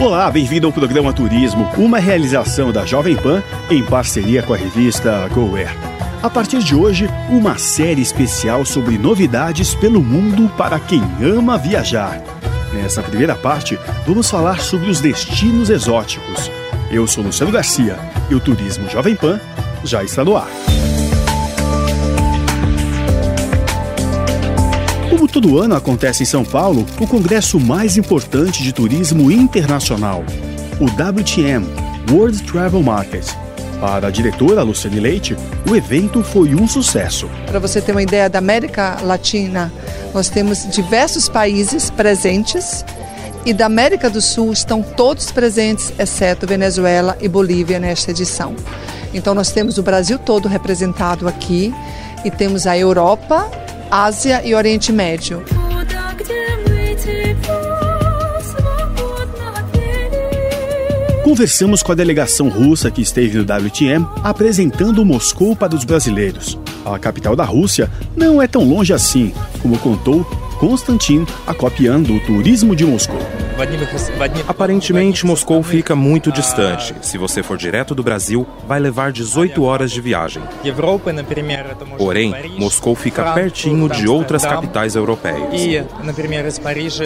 Olá, bem-vindo ao programa Turismo, uma realização da Jovem Pan em parceria com a revista GoWare. A partir de hoje, uma série especial sobre novidades pelo mundo para quem ama viajar. Nessa primeira parte, vamos falar sobre os destinos exóticos. Eu sou Luciano Garcia e o Turismo Jovem Pan já está no ar. Como todo ano acontece em São Paulo, o congresso mais importante de turismo internacional, o WTM, World Travel Market. Para a diretora Luciane Leite, o evento foi um sucesso. Para você ter uma ideia da América Latina, nós temos diversos países presentes e da América do Sul estão todos presentes, exceto Venezuela e Bolívia nesta edição. Então nós temos o Brasil todo representado aqui e temos a Europa, Ásia e Oriente Médio. Conversamos com a delegação russa que esteve no WTM apresentando Moscou para os brasileiros. A capital da Rússia não é tão longe assim, como contou Konstantin Akopian do Turismo de Moscou. Aparentemente, Moscou fica muito distante. Se você for direto do Brasil, vai levar 18 horas de viagem. Porém, Moscou fica pertinho de outras capitais europeias.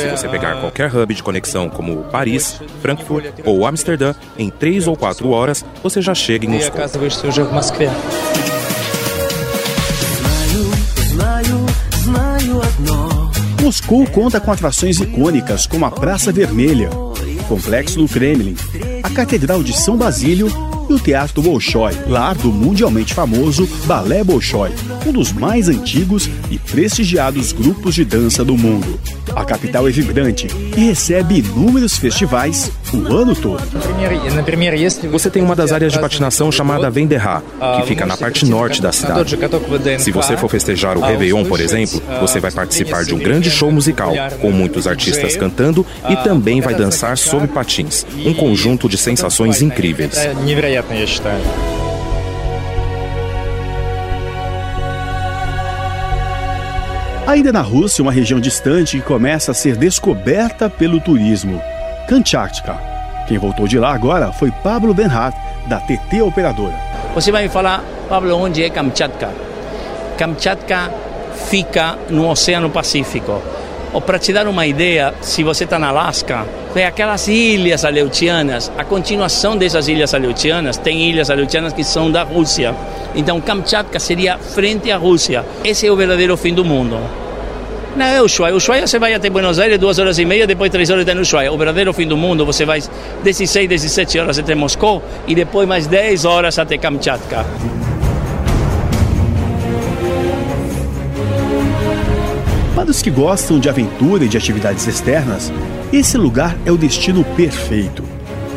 Se você pegar qualquer hub de conexão, como Paris, Frankfurt ou Amsterdã, em 3 ou 4 horas, você já chega em Moscou. Moscou conta com atrações icônicas como a Praça Vermelha, o Complexo do Kremlin, a Catedral de São Basílio e o Teatro Bolshoi, lar do mundialmente famoso Balé Bolshoi, um dos mais antigos e prestigiados grupos de dança do mundo. A capital é vibrante e recebe inúmeros festivais o ano todo. Você tem uma das áreas de patinação chamada Venderra, que fica na parte norte da cidade. Se você for festejar o Réveillon, por exemplo, você vai participar de um grande show musical, com muitos artistas cantando e também vai dançar sob patins. Um conjunto de sensações incríveis. Ainda na Rússia, uma região distante que começa a ser descoberta pelo turismo, Kamchatka. Quem voltou de lá agora foi Pablo Benhart, da TT Operadora. Você vai me falar, Pablo, onde é Kamchatka? Kamchatka fica no Oceano Pacífico. Ou para te dar uma ideia, se você está na Alasca, tem aquelas ilhas aleutianas. A continuação dessas ilhas aleutianas, tem ilhas aleutianas que são da Rússia. Então Kamchatka seria frente à Rússia. Esse é o verdadeiro fim do mundo. Não é Ushuaia. Ushuaia você vai até Buenos Aires, duas horas e meia, depois três horas está no Ushuaia. O verdadeiro fim do mundo, você vai 16, 17 horas até Moscou e depois mais 10 horas até Kamchatka. Para os que gostam de aventura e de atividades externas, esse lugar é o destino perfeito.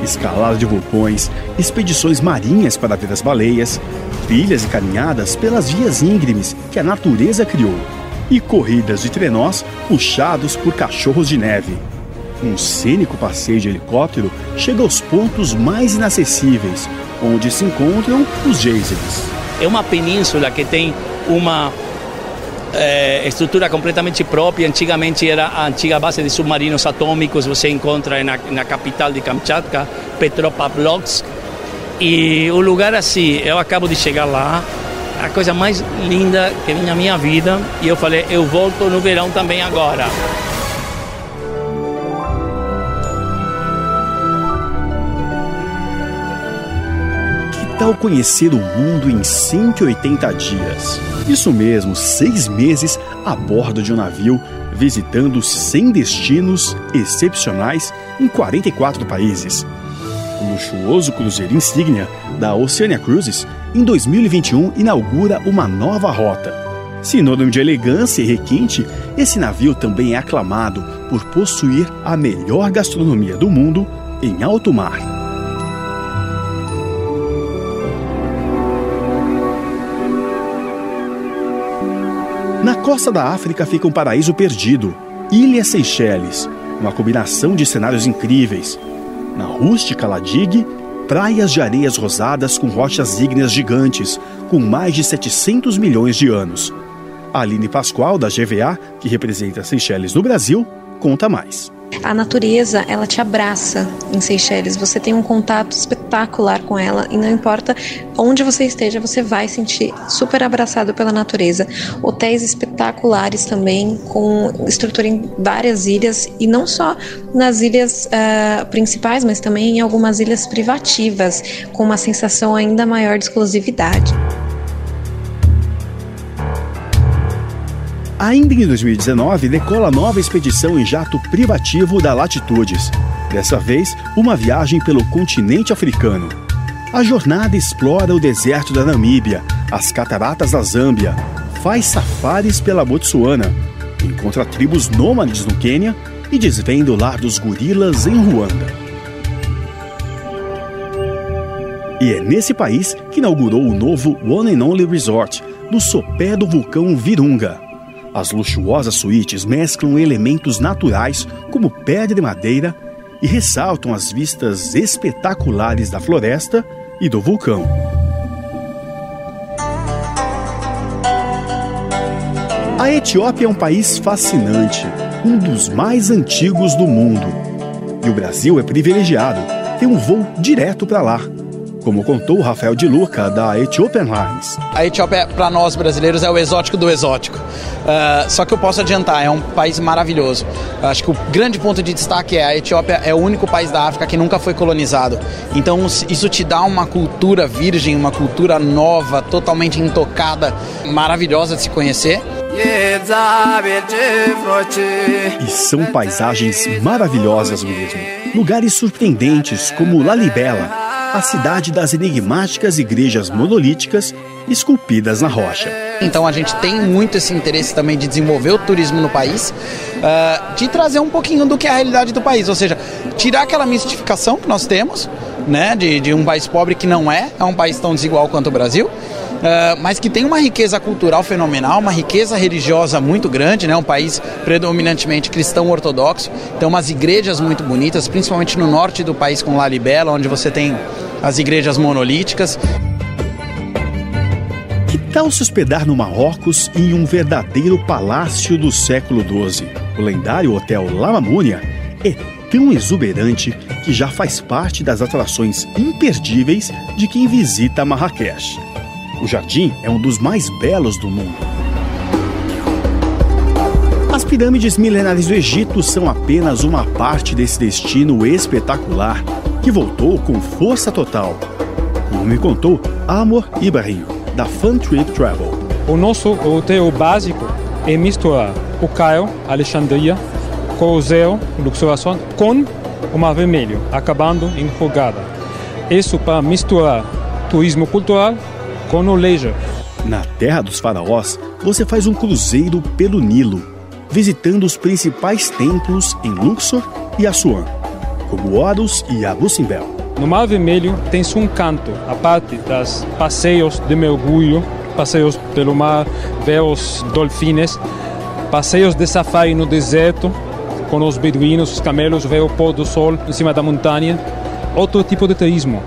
Escalada de vulcões, expedições marinhas para ver as baleias, trilhas e caminhadas pelas vias íngremes que a natureza criou, e corridas de trenós puxados por cachorros de neve. Um cênico passeio de helicóptero chega aos pontos mais inacessíveis, onde se encontram os geysers. É uma península que tem uma é, estrutura completamente própria. Antigamente era a antiga base de submarinos atômicos, você encontra na, na capital de Kamchatka, Petropavlovsk. E o lugar assim, eu acabo de chegar lá, a coisa mais linda que vi na minha vida, e eu falei, eu volto no verão também agora. Que tal conhecer o mundo em 180 dias? Isso mesmo, seis meses a bordo de um navio, visitando 100 destinos excepcionais em 44 países. O luxuoso cruzeiro insígnia da Oceania Cruises, em 2021, inaugura uma nova rota. Sinônimo de elegância e requinte, esse navio também é aclamado por possuir a melhor gastronomia do mundo em alto mar. Na costa da África fica um paraíso perdido, Ilha Seychelles, uma combinação de cenários incríveis. Na rústica Ladig, praias de areias rosadas com rochas ígneas gigantes, com mais de 700 milhões de anos. A Aline Pascoal, da GVA, que representa Seychelles no Brasil, conta mais. A natureza, ela te abraça em Seychelles. Você tem um contato espetacular com ela e não importa onde você esteja, você vai sentir super abraçado pela natureza. Hotéis espetaculares também, com estrutura em várias ilhas e não só nas ilhas uh, principais, mas também em algumas ilhas privativas, com uma sensação ainda maior de exclusividade. Ainda em 2019, decola nova expedição em jato privativo da Latitudes. Dessa vez, uma viagem pelo continente africano. A jornada explora o deserto da Namíbia, as cataratas da Zâmbia, faz safaris pela Botsuana, encontra tribos nômades no Quênia e desvenda o lar dos gorilas em Ruanda. E é nesse país que inaugurou o novo One and Only Resort, no sopé do vulcão Virunga. As luxuosas suítes mesclam elementos naturais como pedra e madeira e ressaltam as vistas espetaculares da floresta e do vulcão. A Etiópia é um país fascinante, um dos mais antigos do mundo. E o Brasil é privilegiado, tem um voo direto para lá como contou Rafael de Luca, da Ethiopian Lines. A Etiópia, para nós brasileiros, é o exótico do exótico. Uh, só que eu posso adiantar, é um país maravilhoso. Acho que o grande ponto de destaque é a Etiópia é o único país da África que nunca foi colonizado. Então isso te dá uma cultura virgem, uma cultura nova, totalmente intocada, maravilhosa de se conhecer. E são paisagens maravilhosas mesmo. Lugares surpreendentes como Lalibela, a cidade das enigmáticas igrejas monolíticas esculpidas na rocha. Então a gente tem muito esse interesse também de desenvolver o turismo no país, uh, de trazer um pouquinho do que é a realidade do país, ou seja, tirar aquela mistificação que nós temos, né, de, de um país pobre que não é, é um país tão desigual quanto o Brasil, Uh, mas que tem uma riqueza cultural fenomenal, uma riqueza religiosa muito grande, né? um país predominantemente cristão ortodoxo, tem umas igrejas muito bonitas, principalmente no norte do país com Lalibela, onde você tem as igrejas monolíticas. Que tal se hospedar no Marrocos em um verdadeiro palácio do século XII? O lendário Hotel Lamamúnia é tão exuberante que já faz parte das atrações imperdíveis de quem visita Marrakech. O jardim é um dos mais belos do mundo. As pirâmides milenares do Egito são apenas uma parte desse destino espetacular que voltou com força total. Como me contou Amor Ibrahim, da Fun Trip Travel. O nosso roteiro básico é misturar o Cairo, Alexandria, Coliseu, Luxor com o Mar Vermelho, acabando em Hurghada. Isso para misturar turismo cultural leisure. Na Terra dos Faraós, você faz um cruzeiro pelo Nilo, visitando os principais templos em Luxor e Assuan, como Horus e Abu Simbel. No Mar Vermelho tem-se um canto, a parte das passeios de mergulho, passeios pelo mar, ver os dolfines, passeios de safari no deserto, com os beduínos, os camelos, ver o pôr do sol em cima da montanha, outro tipo de turismo.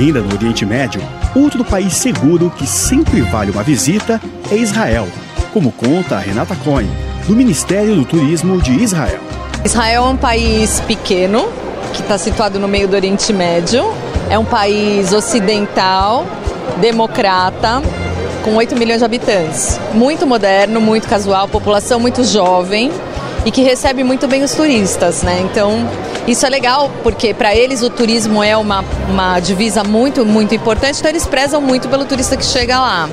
Ainda no Oriente Médio, outro país seguro que sempre vale uma visita é Israel, como conta Renata Cohen, do Ministério do Turismo de Israel. Israel é um país pequeno, que está situado no meio do Oriente Médio. É um país ocidental, democrata, com 8 milhões de habitantes. Muito moderno, muito casual, população muito jovem. E que recebe muito bem os turistas, né? Então, isso é legal porque para eles o turismo é uma, uma divisa muito, muito importante, então eles prezam muito pelo turista que chega lá.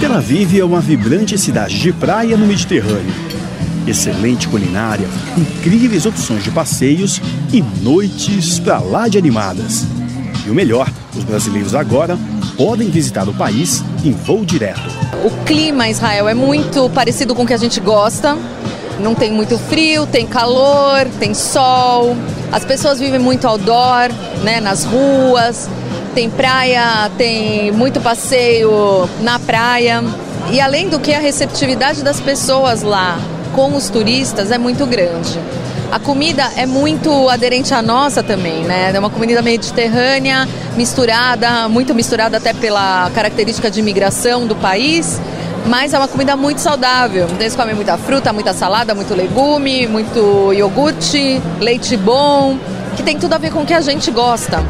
Tel Aviv é uma vibrante cidade de praia no Mediterrâneo. Excelente culinária, incríveis opções de passeios e noites pra lá de animadas. E o melhor, os brasileiros agora podem visitar o país em voo direto. O clima em Israel é muito parecido com o que a gente gosta. Não tem muito frio, tem calor, tem sol. As pessoas vivem muito outdoor, né, nas ruas tem praia, tem muito passeio na praia. E além do que, a receptividade das pessoas lá com os turistas é muito grande. A comida é muito aderente à nossa também, né? É uma comida mediterrânea, misturada, muito misturada até pela característica de imigração do país, mas é uma comida muito saudável. Então eles comem muita fruta, muita salada, muito legume, muito iogurte, leite bom, que tem tudo a ver com o que a gente gosta.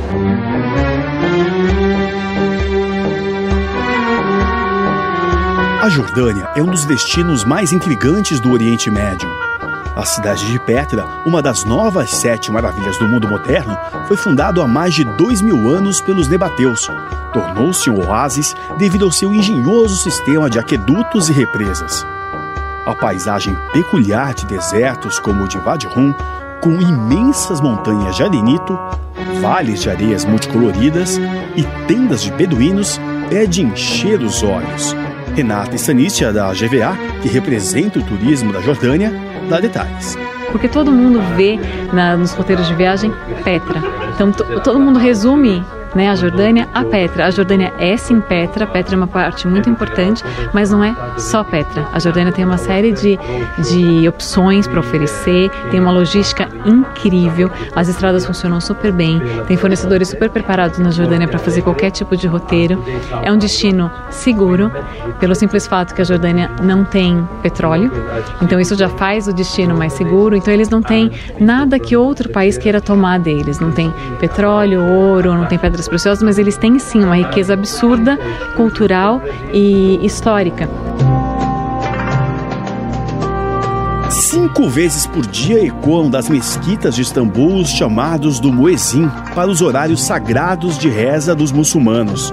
A Jordânia é um dos destinos mais intrigantes do Oriente Médio. A cidade de Petra, uma das novas sete maravilhas do mundo moderno, foi fundada há mais de dois mil anos pelos Nebateus. Tornou-se um oásis devido ao seu engenhoso sistema de aquedutos e represas. A paisagem peculiar de desertos como o de Wadi Rum, com imensas montanhas de arenito, vales de areias multicoloridas e tendas de beduínos, é de encher os olhos. Renata Stanistia, da GVA, que representa o turismo da Jordânia, dá detalhes. Porque todo mundo vê na, nos roteiros de viagem Petra. Então todo mundo resume né, a Jordânia a Petra. A Jordânia é sim Petra, Petra é uma parte muito importante, mas não é só Petra. A Jordânia tem uma série de, de opções para oferecer, tem uma logística incrível, as estradas funcionam super bem, tem fornecedores super preparados na Jordânia para fazer qualquer tipo de roteiro. É um destino seguro, pelo simples fato que a Jordânia não tem petróleo, então isso já faz o destino mais seguro. Então eles não têm nada que outro país queira tomar deles, não tem petróleo, ouro, não tem pedra pedras preciosas, mas eles têm sim uma riqueza absurda, cultural e histórica. Cinco vezes por dia ecoam das mesquitas de Istambul os chamados do Muezzin para os horários sagrados de reza dos muçulmanos.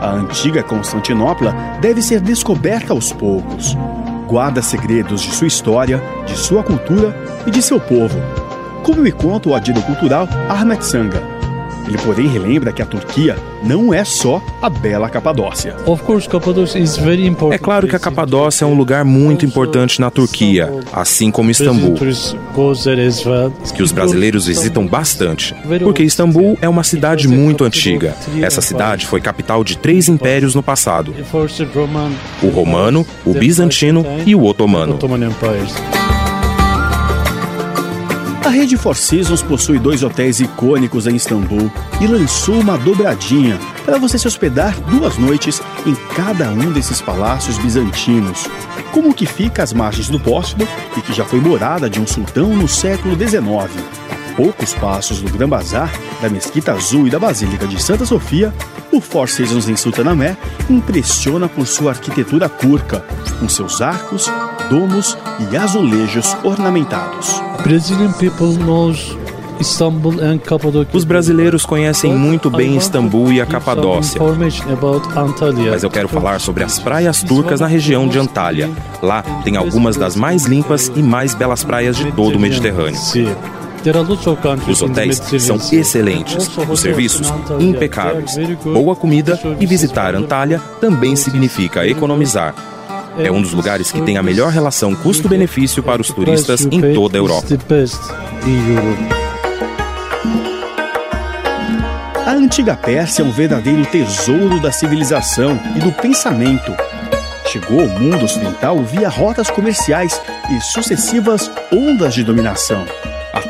A antiga Constantinopla deve ser descoberta aos poucos. Guarda segredos de sua história, de sua cultura e de seu povo. Como me conta o adido cultural Ahmet Sanga, ele, porém, relembra que a Turquia não é só a bela Capadócia. É claro que a Capadócia é um lugar muito importante na Turquia, assim como Istambul, que os brasileiros visitam bastante, porque Istambul é uma cidade muito antiga. Essa cidade foi capital de três impérios no passado: o romano, o bizantino e o otomano. A rede Four Seasons possui dois hotéis icônicos em Istambul e lançou uma dobradinha para você se hospedar duas noites em cada um desses palácios bizantinos, como o que fica às margens do Bósforo e que já foi morada de um sultão no século XIX. Poucos passos do Gran Bazar, da Mesquita Azul e da Basílica de Santa Sofia, o Four Seasons em Sultanamé impressiona por sua arquitetura turca, com seus arcos, domos e azulejos ornamentados. Os brasileiros conhecem muito bem Istambul e a Capadócia. Mas eu quero falar sobre as praias turcas na região de Antália. Lá tem algumas das mais limpas e mais belas praias de todo o Mediterrâneo. Os hotéis são excelentes, os serviços impecáveis, boa comida e visitar Antália também significa economizar. É um dos lugares que tem a melhor relação custo-benefício para os turistas em toda a Europa. A antiga Pérsia é um verdadeiro tesouro da civilização e do pensamento. Chegou ao mundo ocidental via rotas comerciais e sucessivas ondas de dominação.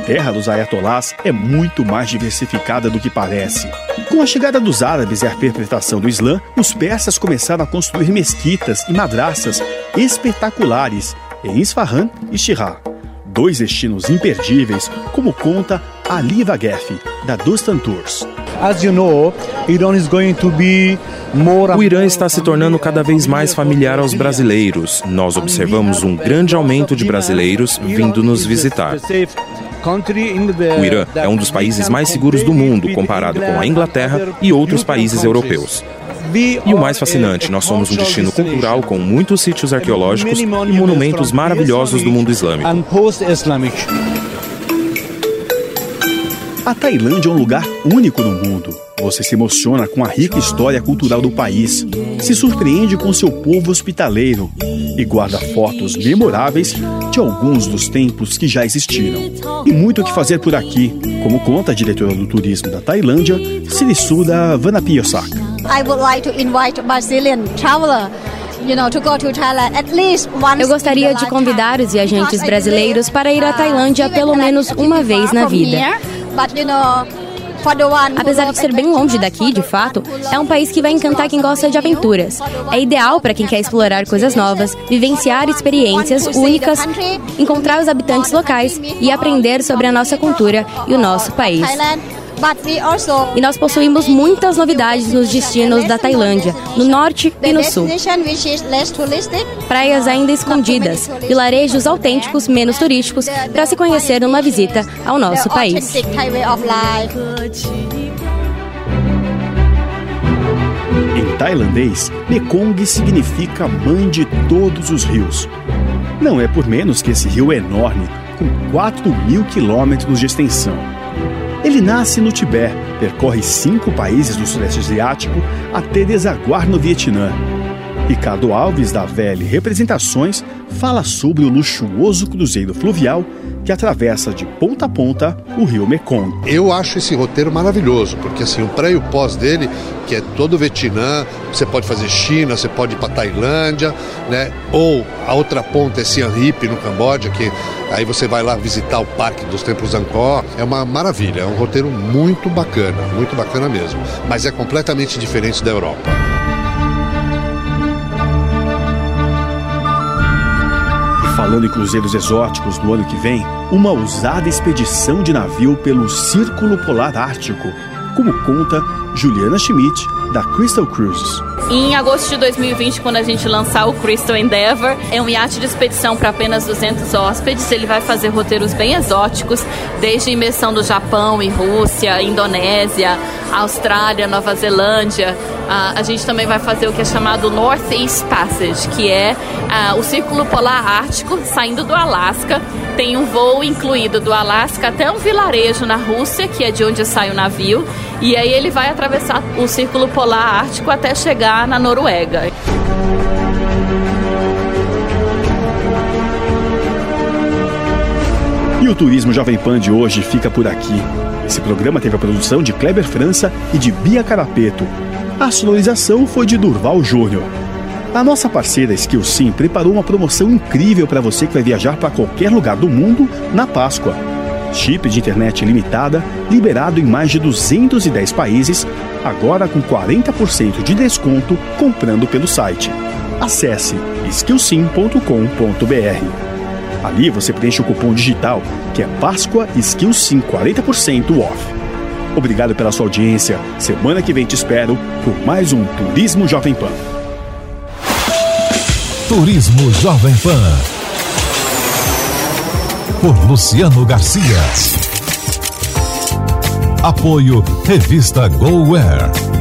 A terra dos ayatolás é muito mais diversificada do que parece. Com a chegada dos árabes e a perpetração do Islã, os persas começaram a construir mesquitas e madraças espetaculares em Isfahan e Shirah, dois destinos imperdíveis, como conta Ali Vaguef, da Dustan Tours. As you know, Iran is going to be o Irã está se tornando cada vez mais familiar aos brasileiros. Nós observamos um grande aumento de brasileiros vindo nos visitar. O Irã é um dos países mais seguros do mundo, comparado com a Inglaterra e outros países europeus. E o mais fascinante, nós somos um destino cultural com muitos sítios arqueológicos e monumentos maravilhosos do mundo islâmico. A Tailândia é um lugar único no mundo. Você se emociona com a rica história cultural do país, se surpreende com seu povo hospitaleiro e guarda fotos memoráveis de alguns dos templos que já existiram. E muito o que fazer por aqui, como conta a diretora do turismo da Tailândia, Sirisuda Vanapiyosak. I would like to invite Brazilian traveler eu gostaria de convidar os viajantes brasileiros para ir à Tailândia pelo menos uma vez na vida. Apesar de ser bem longe daqui, de fato, é um país que vai encantar quem gosta de aventuras. É ideal para quem quer explorar coisas novas, vivenciar experiências únicas, encontrar os habitantes locais e aprender sobre a nossa cultura e o nosso país. E nós possuímos muitas novidades nos destinos da Tailândia, no norte e no sul. Praias ainda escondidas, vilarejos autênticos menos turísticos para se conhecer numa visita ao nosso país. Em tailandês, Mekong significa mãe de todos os rios. Não é por menos que esse rio é enorme, com 4 mil quilômetros de extensão. Ele nasce no Tibete, percorre cinco países do Sudeste Asiático até desaguar no Vietnã. Ricardo Alves, da VL Representações, fala sobre o luxuoso cruzeiro fluvial que atravessa de ponta a ponta o rio Mekong. Eu acho esse roteiro maravilhoso, porque assim, o pré e o pós dele, que é todo o Vietnã, você pode fazer China, você pode ir para Tailândia, né? Ou a outra ponta é Siem Reap, no Camboja, que aí você vai lá visitar o Parque dos Templos Angkor. É uma maravilha, é um roteiro muito bacana, muito bacana mesmo. Mas é completamente diferente da Europa. Falando em cruzeiros exóticos no ano que vem, uma ousada expedição de navio pelo Círculo Polar Ártico, como conta Juliana Schmidt, da Crystal Cruises. Em agosto de 2020, quando a gente lançar o Crystal Endeavor, é um iate de expedição para apenas 200 hóspedes. Ele vai fazer roteiros bem exóticos, desde imersão do Japão e Rússia, Indonésia, Austrália, Nova Zelândia. Uh, a gente também vai fazer o que é chamado Northeast Passage, que é uh, o Círculo Polar Ártico, saindo do Alasca. Tem um voo incluído do Alasca até um vilarejo na Rússia, que é de onde sai o navio. E aí ele vai atravessar o Círculo Polar Ártico até chegar na Noruega. E o Turismo Jovem Pan de hoje fica por aqui. Esse programa teve a produção de Kleber França e de Bia Carapeto. A sonorização foi de Durval Júnior. A nossa parceira Skillsim preparou uma promoção incrível para você que vai viajar para qualquer lugar do mundo na Páscoa. Chip de internet limitada, liberado em mais de 210 países, agora com 40% de desconto comprando pelo site. Acesse skillsim.com.br. Ali você preenche o cupom digital que é Páscoa Skillsim 40% off. Obrigado pela sua audiência. Semana que vem te espero por mais um Turismo Jovem Pan. Turismo Jovem Pan por Luciano Garcia. Apoio Revista GoWare.